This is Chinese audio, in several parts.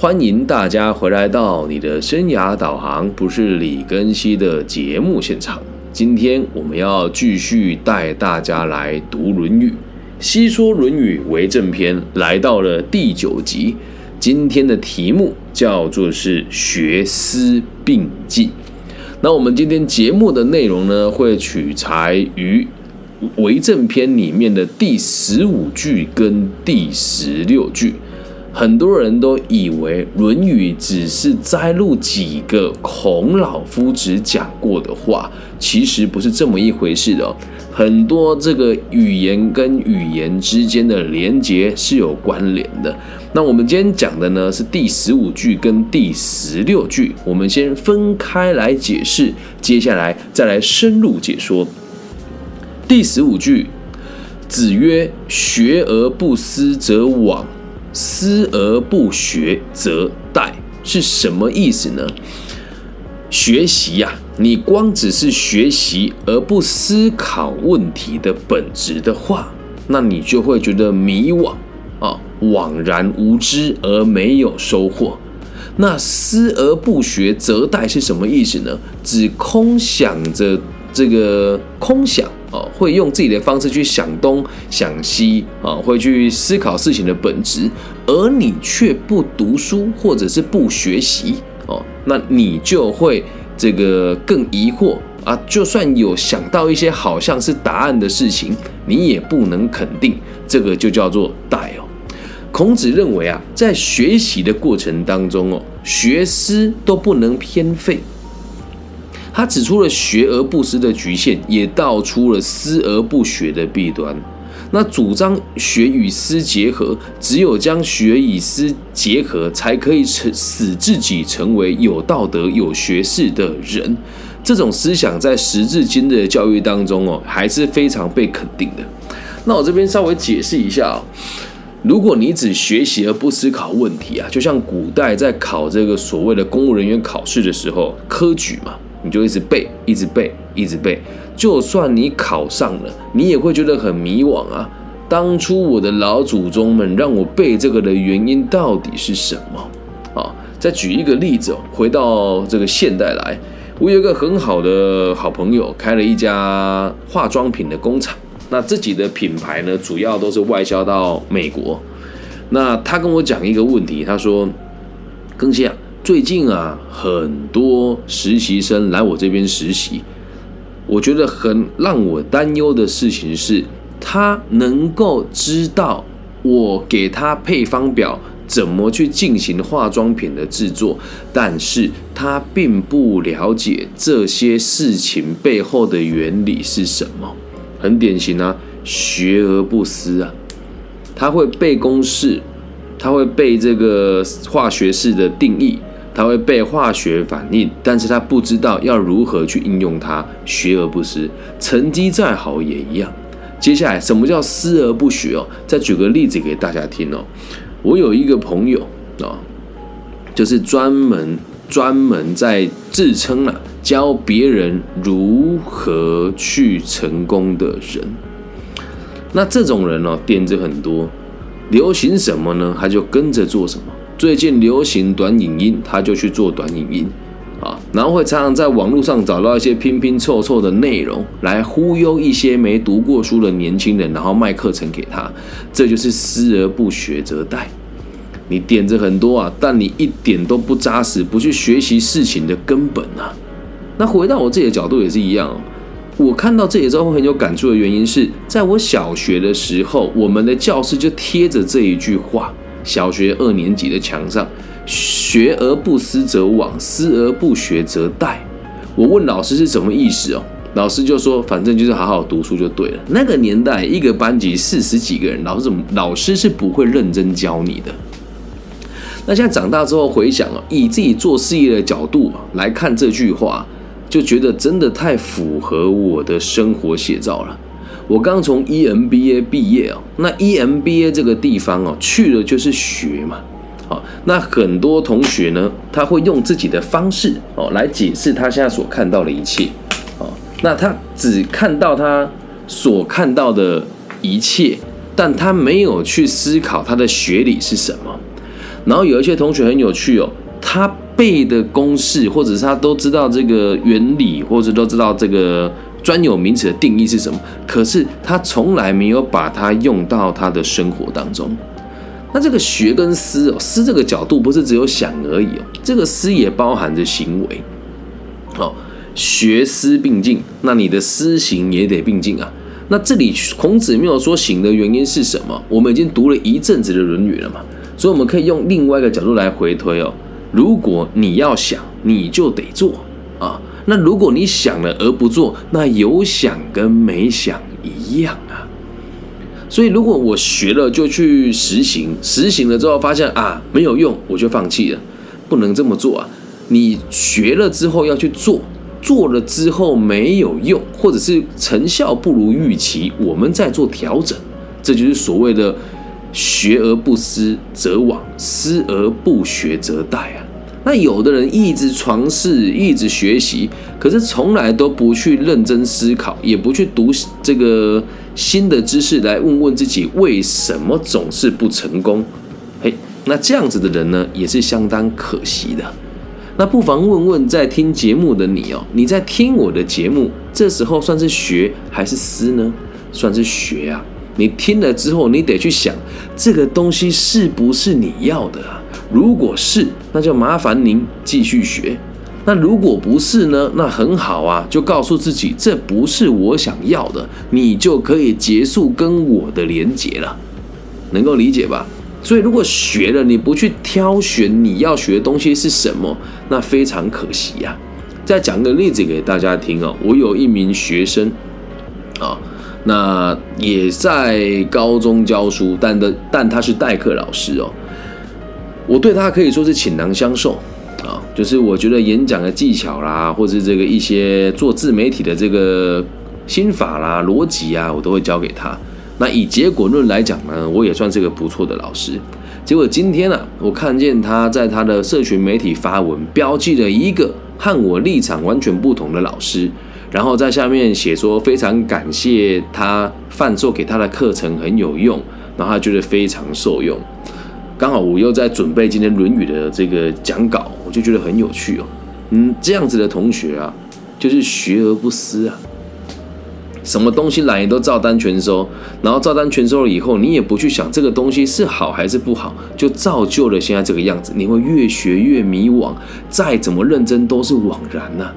欢迎大家回来到你的生涯导航，不是李根熙的节目现场。今天我们要继续带大家来读《论语》，细说《论语》为正篇，来到了第九集。今天的题目叫做是学思并进。那我们今天节目的内容呢，会取材于为正篇里面的第十五句跟第十六句。很多人都以为《论语》只是摘录几个孔老夫子讲过的话，其实不是这么一回事的哦。很多这个语言跟语言之间的连结是有关联的。那我们今天讲的呢是第十五句跟第十六句，我们先分开来解释，接下来再来深入解说。第十五句，子曰：“学而不思则罔。”思而不学则殆是什么意思呢？学习呀，你光只是学习而不思考问题的本质的话，那你就会觉得迷惘啊，惘然无知而没有收获。那思而不学则殆是什么意思呢？只空想着这个空想。哦，会用自己的方式去想东想西啊，会去思考事情的本质，而你却不读书或者是不学习哦，那你就会这个更疑惑啊。就算有想到一些好像是答案的事情，你也不能肯定，这个就叫做殆哦。孔子认为啊，在学习的过程当中哦，学思都不能偏废。他指出了学而不思的局限，也道出了思而不学的弊端。那主张学与思结合，只有将学与思结合，才可以成使自己成为有道德、有学识的人。这种思想在时至今日的教育当中哦，还是非常被肯定的。那我这边稍微解释一下哦，如果你只学习而不思考问题啊，就像古代在考这个所谓的公务人员考试的时候，科举嘛。你就一直背，一直背，一直背。就算你考上了，你也会觉得很迷惘啊。当初我的老祖宗们让我背这个的原因到底是什么？啊，再举一个例子，回到这个现代来，我有一个很好的好朋友，开了一家化妆品的工厂。那自己的品牌呢，主要都是外销到美国。那他跟我讲一个问题，他说：“更新啊。”最近啊，很多实习生来我这边实习，我觉得很让我担忧的事情是，他能够知道我给他配方表怎么去进行化妆品的制作，但是他并不了解这些事情背后的原理是什么。很典型啊，学而不思啊，他会背公式，他会背这个化学式的定义。他会被化学反应，但是他不知道要如何去应用它，学而不思，成绩再好也一样。接下来，什么叫思而不学哦？再举个例子给大家听哦。我有一个朋友啊，就是专门专门在自称了教别人如何去成功的人。那这种人哦，点子很多，流行什么呢，他就跟着做什么。最近流行短影音，他就去做短影音，啊，然后会常常在网络上找到一些拼拼凑凑的内容，来忽悠一些没读过书的年轻人，然后卖课程给他。这就是思而不学则殆。你点子很多啊，但你一点都不扎实，不去学习事情的根本啊。那回到我自己的角度也是一样，我看到这里之后很有感触的原因是在我小学的时候，我们的教室就贴着这一句话。小学二年级的墙上，学而不思则罔，思而不学则殆。我问老师是什么意思哦？老师就说，反正就是好好读书就对了。那个年代，一个班级四十几个人，老师怎么老师是不会认真教你的。那现在长大之后回想哦，以自己做事业的角度来看这句话，就觉得真的太符合我的生活写照了。我刚从 EMBA 毕业哦，那 EMBA 这个地方哦，去了就是学嘛，好，那很多同学呢，他会用自己的方式哦来解释他现在所看到的一切，哦，那他只看到他所看到的一切，但他没有去思考他的学理是什么。然后有一些同学很有趣哦，他背的公式，或者是他都知道这个原理，或者都知道这个专有名词的定义是什么，可是他从来没有把它用到他的生活当中。那这个学跟思哦，思这个角度不是只有想而已哦，这个思也包含着行为。哦，学思并进，那你的思行也得并进啊。那这里孔子没有说行的原因是什么？我们已经读了一阵子的《论语》了嘛，所以我们可以用另外一个角度来回推哦。如果你要想，你就得做。那如果你想了而不做，那有想跟没想一样啊。所以如果我学了就去实行，实行了之后发现啊没有用，我就放弃了，不能这么做啊。你学了之后要去做。做了之后没有用，或者是成效不如预期，我们再做调整，这就是所谓的“学而不思则罔，思而不学则殆”啊。那有的人一直尝试，一直学习，可是从来都不去认真思考，也不去读这个新的知识来问问自己为什么总是不成功。嘿，那这样子的人呢，也是相当可惜的。那不妨问问在听节目的你哦，你在听我的节目，这时候算是学还是思呢？算是学啊！你听了之后，你得去想这个东西是不是你要的啊？如果是，那就麻烦您继续学；那如果不是呢？那很好啊，就告诉自己这不是我想要的，你就可以结束跟我的连结了，能够理解吧？所以，如果学了你不去挑选你要学的东西是什么，那非常可惜呀。再讲个例子给大家听哦，我有一名学生啊，那也在高中教书，但的但他是代课老师哦。我对他可以说是倾囊相授啊，就是我觉得演讲的技巧啦，或者这个一些做自媒体的这个心法啦、逻辑啊，我都会教给他。那以结果论来讲呢，我也算是个不错的老师。结果今天呢，我看见他在他的社群媒体发文，标记了一个和我立场完全不同的老师，然后在下面写说非常感谢他贩售给他的课程很有用，然后他觉得非常受用。刚好我又在准备今天《论语》的这个讲稿，我就觉得很有趣哦。嗯，这样子的同学啊，就是学而不思啊。什么东西来都照单全收，然后照单全收了以后，你也不去想这个东西是好还是不好，就造就了现在这个样子。你会越学越迷惘，再怎么认真都是枉然呐。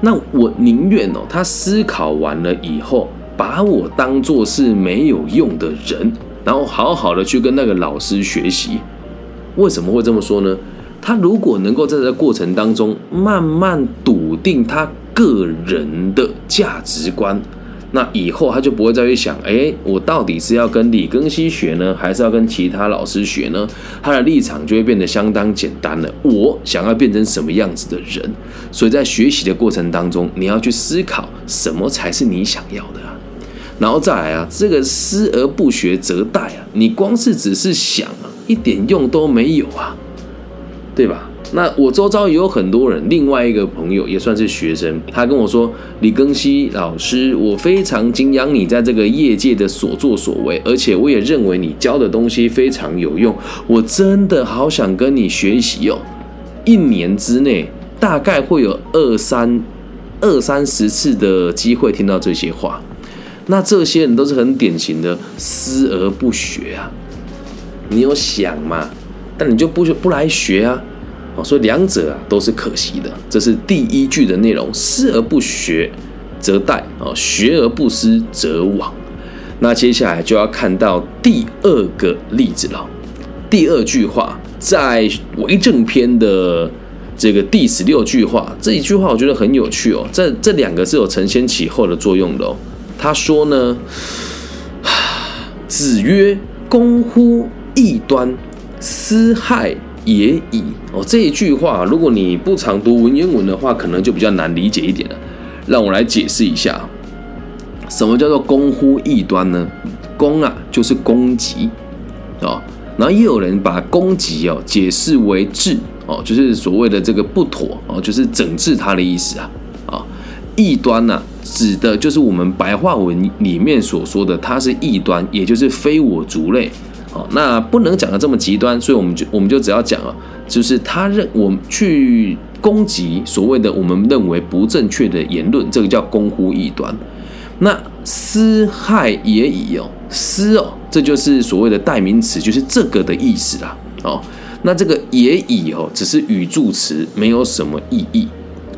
那我宁愿哦，他思考完了以后，把我当做是没有用的人，然后好好的去跟那个老师学习。为什么会这么说呢？他如果能够在这过程当中慢慢笃定他个人的价值观。那以后他就不会再去想，哎，我到底是要跟李庚希学呢，还是要跟其他老师学呢？他的立场就会变得相当简单了。我想要变成什么样子的人？所以在学习的过程当中，你要去思考什么才是你想要的。然后再来啊，这个思而不学则殆啊，你光是只是想啊，一点用都没有啊，对吧？那我周遭也有很多人，另外一个朋友也算是学生，他跟我说：“李庚希老师，我非常敬仰你在这个业界的所作所为，而且我也认为你教的东西非常有用，我真的好想跟你学习哦。”一年之内大概会有二三二三十次的机会听到这些话，那这些人都是很典型的思而不学啊。你有想嘛？但你就不不来学啊？哦所以两者啊都是可惜的，这是第一句的内容。思而不学，则殆；哦，学而不思，则罔。那接下来就要看到第二个例子了。第二句话在为政篇的这个第十六句话，这一句话我觉得很有趣哦。这这两个是有承先启后的作用的哦。他说呢：“ 子曰，公乎异端，斯害。”也已哦，这一句话，如果你不常读文言文的话，可能就比较难理解一点了。让我来解释一下，什么叫做“攻乎异端”呢？“攻”啊，就是攻击哦。然后也有人把攻击哦解释为治哦，就是所谓的这个不妥哦，就是整治它的意思啊。异端呢，指的就是我们白话文里面所说的，它是异端，也就是非我族类。哦，那不能讲的这么极端，所以我们就我们就只要讲啊，就是他认我们去攻击所谓的我们认为不正确的言论，这个叫公乎异端。那私害也已哦，私哦，这就是所谓的代名词，就是这个的意思啦。哦，那这个也已哦，只是语助词，没有什么意义。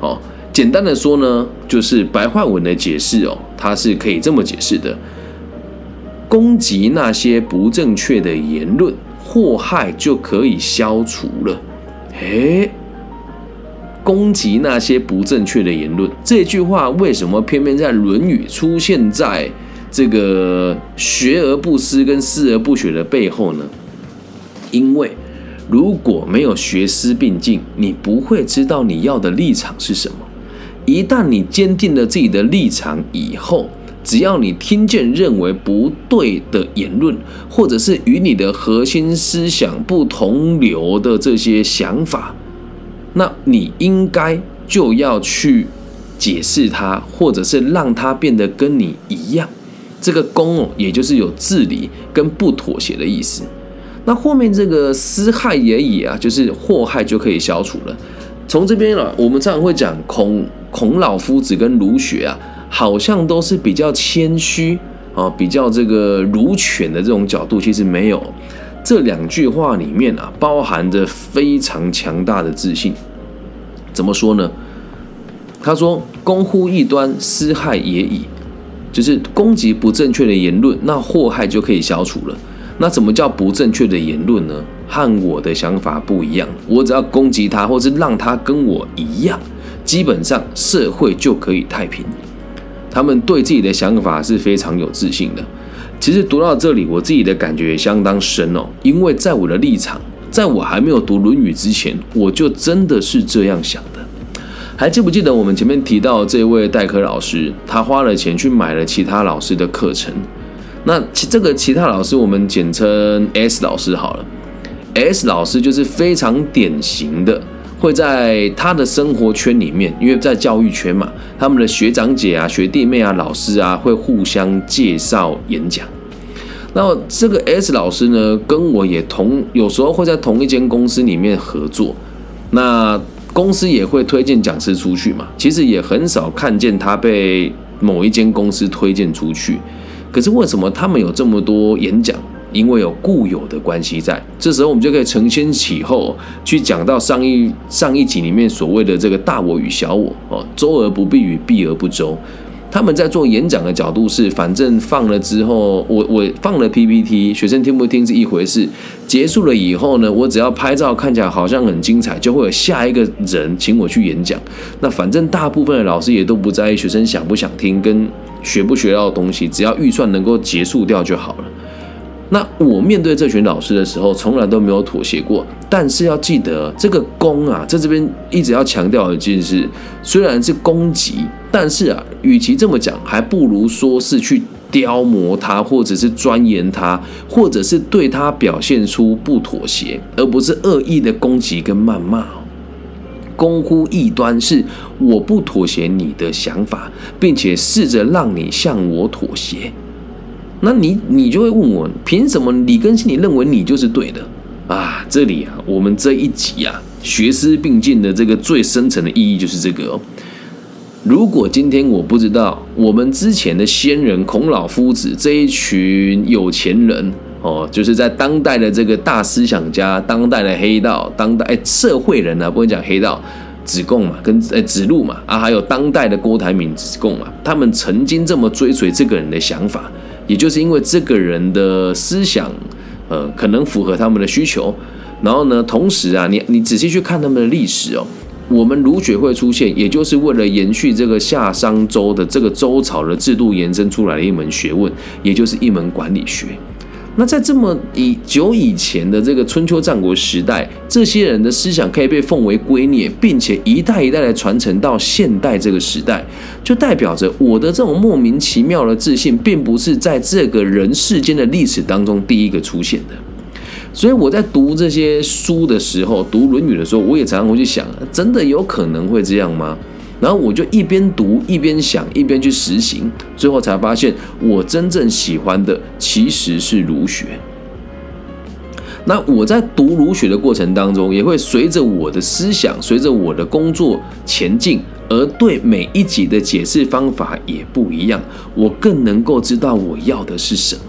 哦，简单的说呢，就是白话文的解释哦，它是可以这么解释的：攻击那些不正确的言论，祸害就可以消除了。诶。攻击那些不正确的言论，这句话为什么偏偏在《论语》出现在这个学而不思跟思而不学的背后呢？因为如果没有学思并进，你不会知道你要的立场是什么。一旦你坚定了自己的立场以后，只要你听见认为不对的言论，或者是与你的核心思想不同流的这些想法。那你应该就要去解释它，或者是让它变得跟你一样。这个“公”哦，也就是有治理跟不妥协的意思。那后面这个“私害也已”啊，就是祸害就可以消除了。从这边啊，我们常常会讲孔孔老夫子跟儒学啊，好像都是比较谦虚啊，比较这个儒犬的这种角度，其实没有。这两句话里面啊，包含着非常强大的自信。怎么说呢？他说：“攻乎异端，私害也已。”就是攻击不正确的言论，那祸害就可以消除了。那怎么叫不正确的言论呢？和我的想法不一样，我只要攻击他，或是让他跟我一样，基本上社会就可以太平。他们对自己的想法是非常有自信的。其实读到这里，我自己的感觉也相当深哦。因为在我的立场，在我还没有读《论语》之前，我就真的是这样想的。还记不记得我们前面提到这位代课老师，他花了钱去买了其他老师的课程。那其这个其他老师，我们简称 S 老师好了。S 老师就是非常典型的。会在他的生活圈里面，因为在教育圈嘛，他们的学长姐啊、学弟妹啊、老师啊，会互相介绍演讲。那这个 S 老师呢，跟我也同，有时候会在同一间公司里面合作。那公司也会推荐讲师出去嘛，其实也很少看见他被某一间公司推荐出去。可是为什么他们有这么多演讲？因为有固有的关系在，这时候我们就可以承先启后去讲到上一上一集里面所谓的这个大我与小我哦，周而不避与避而不周。他们在做演讲的角度是，反正放了之后，我我放了 PPT，学生听不听是一回事。结束了以后呢，我只要拍照看起来好像很精彩，就会有下一个人请我去演讲。那反正大部分的老师也都不在意学生想不想听跟学不学到东西，只要预算能够结束掉就好了。那我面对这群老师的时候，从来都没有妥协过。但是要记得，这个攻啊，在这边一直要强调的就是，虽然是攻击，但是啊，与其这么讲，还不如说是去雕磨他，或者是钻研他，或者是对他表现出不妥协，而不是恶意的攻击跟谩骂。攻乎异端，是我不妥协你的想法，并且试着让你向我妥协。那你你就会问我，凭什么李根新你认为你就是对的啊？这里啊，我们这一集啊，学思并进的这个最深层的意义就是这个哦。如果今天我不知道我们之前的先人孔老夫子这一群有钱人哦，就是在当代的这个大思想家、当代的黑道、当代哎社会人呢，不会讲黑道，子贡嘛，跟哎子路嘛啊，还有当代的郭台铭、子贡嘛，他们曾经这么追随这个人的想法。也就是因为这个人的思想，呃，可能符合他们的需求，然后呢，同时啊，你你仔细去看他们的历史哦，我们儒学会出现，也就是为了延续这个夏商周的这个周朝的制度延伸出来的一门学问，也就是一门管理学。那在这么以久以前的这个春秋战国时代，这些人的思想可以被奉为圭臬，并且一代一代的传承到现代这个时代，就代表着我的这种莫名其妙的自信，并不是在这个人世间的历史当中第一个出现的。所以我在读这些书的时候，读《论语》的时候，我也常常会去想：真的有可能会这样吗？然后我就一边读一边想，一边去实行，最后才发现我真正喜欢的其实是儒学。那我在读儒学的过程当中，也会随着我的思想，随着我的工作前进，而对每一集的解释方法也不一样。我更能够知道我要的是什么。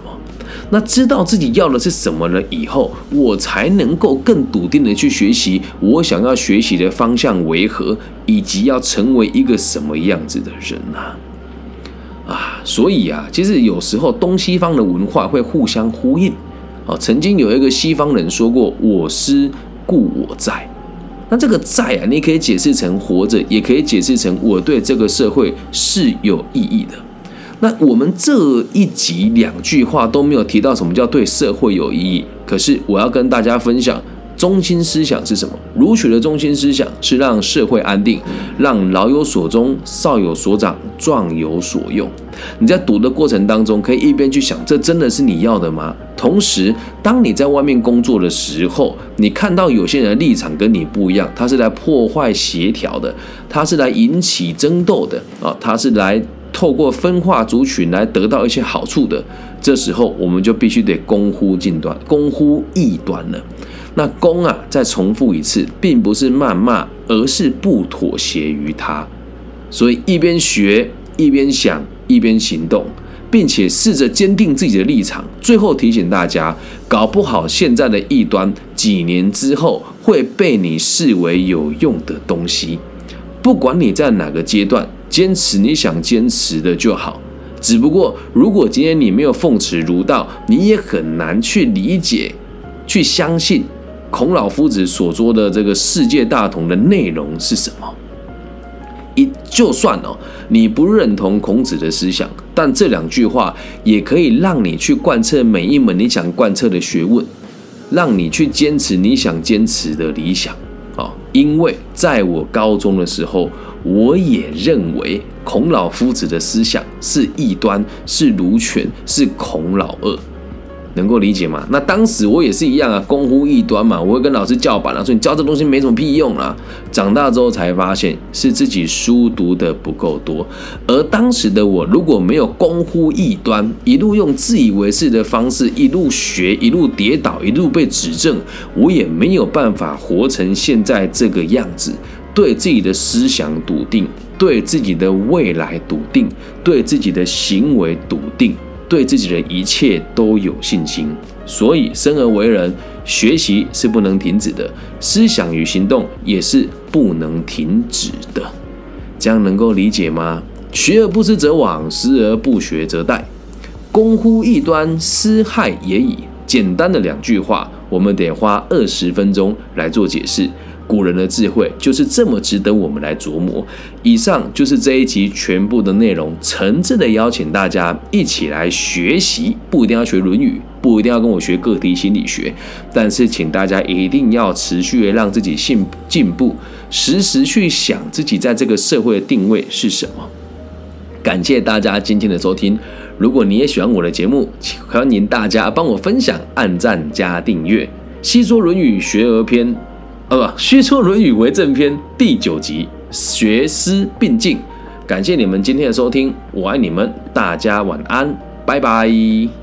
那知道自己要的是什么了以后，我才能够更笃定的去学习我想要学习的方向为何，以及要成为一个什么样子的人啊！啊，所以啊，其实有时候东西方的文化会互相呼应。哦，曾经有一个西方人说过：“我思故我在。”那这个“在”啊，你可以解释成活着，也可以解释成我对这个社会是有意义的。那我们这一集两句话都没有提到什么叫对社会有意义，可是我要跟大家分享中心思想是什么。儒学的中心思想是让社会安定，让老有所终，少有所长，壮有所用。你在读的过程当中，可以一边去想，这真的是你要的吗？同时，当你在外面工作的时候，你看到有些人的立场跟你不一样，他是来破坏协调的，他是来引起争斗的啊，他是来。透过分化族群来得到一些好处的，这时候我们就必须得攻乎近端，攻乎异端了。那攻啊，再重复一次，并不是谩骂，而是不妥协于他。所以一边学，一边想，一边行动，并且试着坚定自己的立场。最后提醒大家，搞不好现在的异端，几年之后会被你视为有用的东西。不管你在哪个阶段。坚持你想坚持的就好，只不过如果今天你没有奉持儒道，你也很难去理解、去相信孔老夫子所说的这个世界大同的内容是什么。一就算哦，你不认同孔子的思想，但这两句话也可以让你去贯彻每一门你想贯彻的学问，让你去坚持你想坚持的理想啊！因为在我高中的时候。我也认为孔老夫子的思想是异端，是儒权，是孔老二，能够理解吗？那当时我也是一样啊，公乎异端嘛，我会跟老师叫板了，说你教这东西没什么屁用啊。长大之后才发现是自己书读的不够多，而当时的我如果没有公乎异端，一路用自以为是的方式一路学，一路跌倒，一路被指正，我也没有办法活成现在这个样子。对自己的思想笃定，对自己的未来笃定，对自己的行为笃定，对自己的一切都有信心。所以，生而为人，学习是不能停止的，思想与行动也是不能停止的。这样能够理解吗？学而不思则罔，思而不学则殆。功乎异端，思害也已。简单的两句话，我们得花二十分钟来做解释。古人的智慧就是这么值得我们来琢磨。以上就是这一集全部的内容，诚挚的邀请大家一起来学习，不一定要学《论语》，不一定要跟我学个体心理学，但是请大家一定要持续的让自己进进步，时时去想自己在这个社会的定位是什么。感谢大家今天的收听，如果你也喜欢我的节目，请欢迎大家帮我分享、按赞加订阅。细说《论语·学而篇》。呃，不，《虚说论语为正篇》第九集，学思并进。感谢你们今天的收听，我爱你们，大家晚安，拜拜。